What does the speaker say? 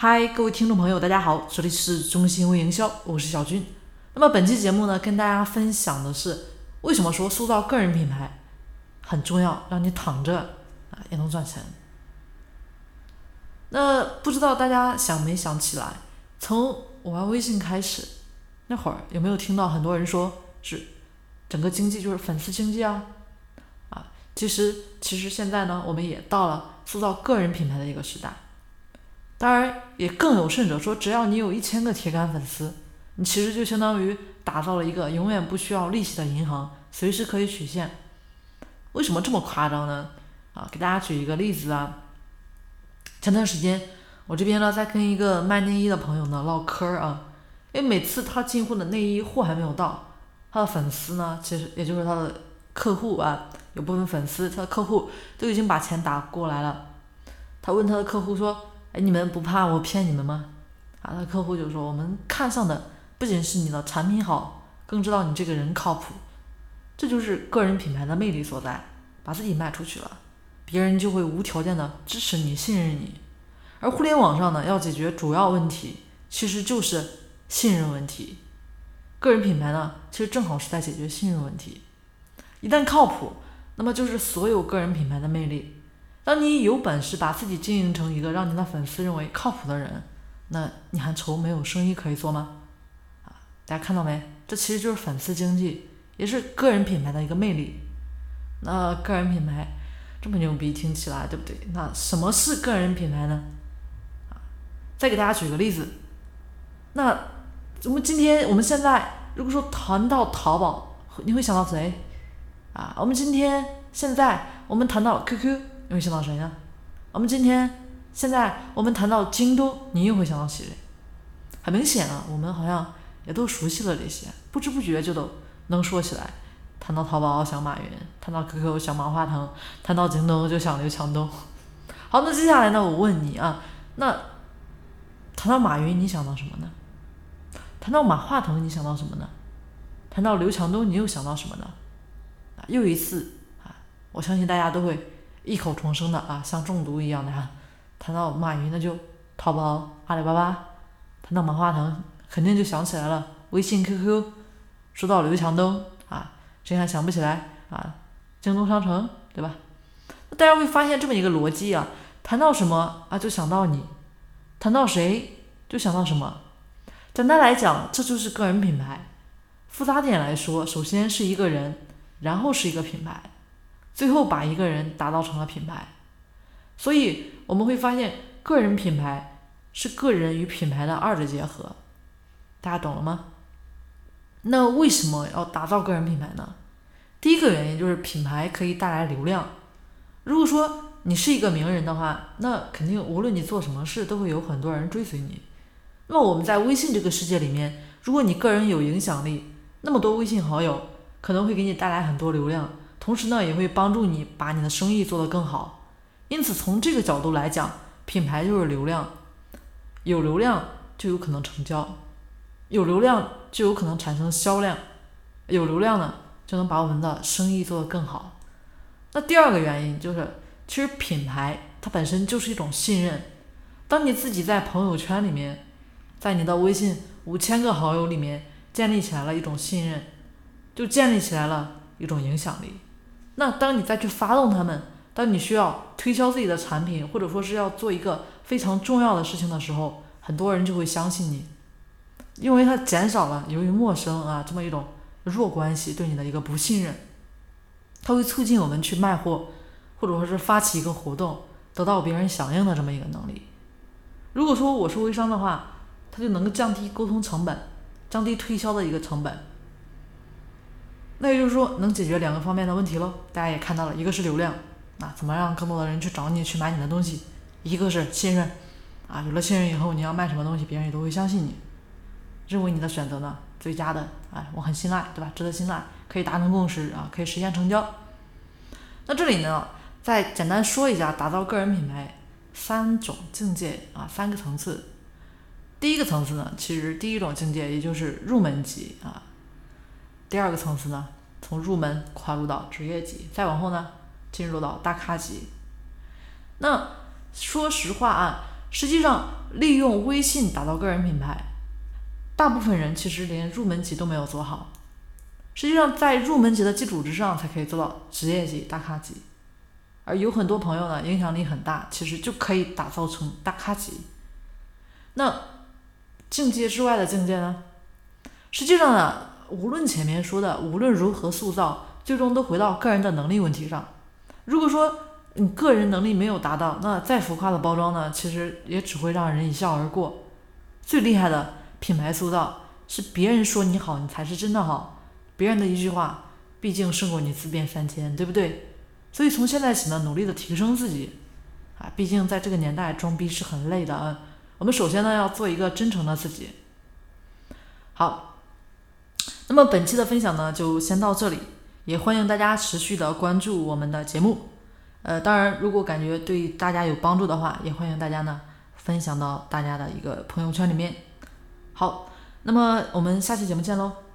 嗨，各位听众朋友，大家好，这里是中心微营销，我是小军。那么本期节目呢，跟大家分享的是为什么说塑造个人品牌很重要，让你躺着啊也能赚钱。那不知道大家想没想起来，从我玩微信开始，那会儿有没有听到很多人说是整个经济就是粉丝经济啊？啊，其实其实现在呢，我们也到了塑造个人品牌的一个时代。当然，也更有甚者说，只要你有一千个铁杆粉丝，你其实就相当于打造了一个永远不需要利息的银行，随时可以取现。为什么这么夸张呢？啊，给大家举一个例子啊。前段时间，我这边呢在跟一个卖内衣的朋友呢唠嗑啊，因为每次他进货的内衣货还没有到，他的粉丝呢，其实也就是他的客户啊，有部分粉丝，他的客户都已经把钱打过来了。他问他的客户说。哎，你们不怕我骗你们吗？啊，那客户就说，我们看上的不仅是你的产品好，更知道你这个人靠谱。这就是个人品牌的魅力所在，把自己卖出去了，别人就会无条件的支持你、信任你。而互联网上呢，要解决主要问题，其实就是信任问题。个人品牌呢，其实正好是在解决信任问题。一旦靠谱，那么就是所有个人品牌的魅力。当你有本事把自己经营成一个让你的粉丝认为靠谱的人，那你还愁没有生意可以做吗？啊，大家看到没？这其实就是粉丝经济，也是个人品牌的一个魅力。那个人品牌这么牛逼，听起来对不对？那什么是个人品牌呢？啊，再给大家举个例子，那我们今天我们现在如果说谈到淘宝，你会想到谁？啊，我们今天现在我们谈到 QQ。你会想到谁呢？我们今天现在我们谈到京东，你又会想到谁？很明显啊，我们好像也都熟悉了这些，不知不觉就都能说起来。谈到淘宝想马云，谈到 QQ 想马化腾，谈到京东就想刘强东。好，那接下来呢，我问你啊，那谈到马云你想到什么呢？谈到马化腾你想到什么呢？谈到刘强东你又想到什么呢？啊，又一次啊，我相信大家都会。异口同声的啊，像中毒一样的哈。谈到马云，那就淘宝、阿里巴巴；谈到马化腾，肯定就想起来了微信、QQ；说到刘强东啊，谁还想不起来啊？京东商城，对吧？大家会发现这么一个逻辑啊：谈到什么啊，就想到你；谈到谁，就想到什么。简单来讲，这就是个人品牌。复杂点来说，首先是一个人，然后是一个品牌。最后把一个人打造成了品牌，所以我们会发现，个人品牌是个人与品牌的二者结合，大家懂了吗？那为什么要打造个人品牌呢？第一个原因就是品牌可以带来流量。如果说你是一个名人的话，那肯定无论你做什么事，都会有很多人追随你。那我们在微信这个世界里面，如果你个人有影响力，那么多微信好友可能会给你带来很多流量。同时呢，也会帮助你把你的生意做得更好。因此，从这个角度来讲，品牌就是流量，有流量就有可能成交，有流量就有可能产生销量，有流量呢就能把我们的生意做得更好。那第二个原因就是，其实品牌它本身就是一种信任。当你自己在朋友圈里面，在你的微信五千个好友里面建立起来了一种信任，就建立起来了一种影响力。那当你再去发动他们，当你需要推销自己的产品，或者说是要做一个非常重要的事情的时候，很多人就会相信你，因为它减少了由于陌生啊这么一种弱关系对你的一个不信任，它会促进我们去卖货，或者说是发起一个活动，得到别人响应的这么一个能力。如果说我是微商的话，它就能够降低沟通成本，降低推销的一个成本。那也就是说，能解决两个方面的问题喽。大家也看到了，一个是流量，啊，怎么让更多的人去找你去买你的东西；一个是信任，啊，有了信任以后，你要卖什么东西，别人也都会相信你，认为你的选择呢最佳的，哎，我很信赖，对吧？值得信赖，可以达成共识啊，可以实现成交。那这里呢，再简单说一下打造个人品牌三种境界啊，三个层次。第一个层次呢，其实第一种境界也就是入门级啊。第二个层次呢，从入门跨入到职业级，再往后呢，进入到大咖级。那说实话啊，实际上利用微信打造个人品牌，大部分人其实连入门级都没有做好。实际上，在入门级的基础之上，才可以做到职业级、大咖级。而有很多朋友呢，影响力很大，其实就可以打造成大咖级。那境界之外的境界呢？实际上呢，无论前面说的，无论如何塑造，最终都回到个人的能力问题上。如果说你个人能力没有达到，那再浮夸的包装呢，其实也只会让人一笑而过。最厉害的品牌塑造，是别人说你好，你才是真的好。别人的一句话，毕竟胜过你自辩三千，对不对？所以从现在起呢，努力的提升自己啊，毕竟在这个年代装逼是很累的啊。我们首先呢，要做一个真诚的自己。好，那么本期的分享呢，就先到这里，也欢迎大家持续的关注我们的节目。呃，当然，如果感觉对大家有帮助的话，也欢迎大家呢分享到大家的一个朋友圈里面。好，那么我们下期节目见喽。